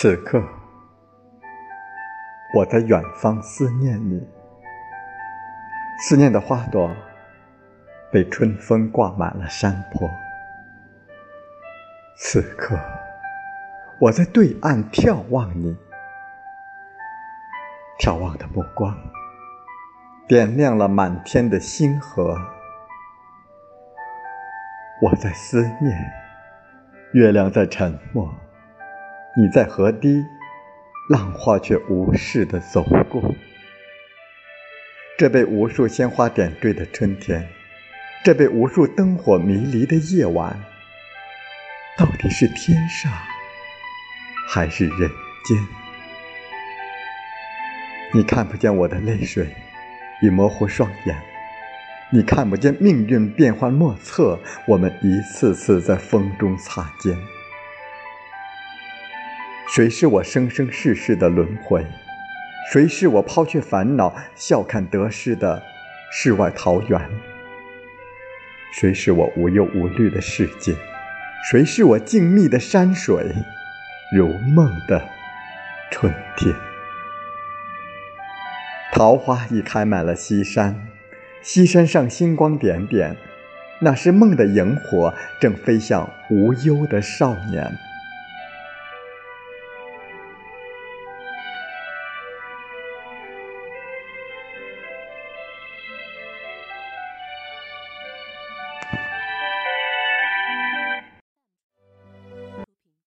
此刻，我在远方思念你，思念的花朵被春风挂满了山坡。此刻，我在对岸眺望你，眺望的目光点亮了满天的星河。我在思念，月亮在沉默。你在河堤，浪花却无视的走过。这被无数鲜花点缀的春天，这被无数灯火迷离的夜晚，到底是天上还是人间？你看不见我的泪水已模糊双眼，你看不见命运变幻莫测，我们一次次在风中擦肩。谁是我生生世世的轮回？谁是我抛却烦恼、笑看得失的世外桃源？谁是我无忧无虑的世界？谁是我静谧的山水？如梦的春天，桃花已开满了西山，西山上星光点点，那是梦的萤火，正飞向无忧的少年。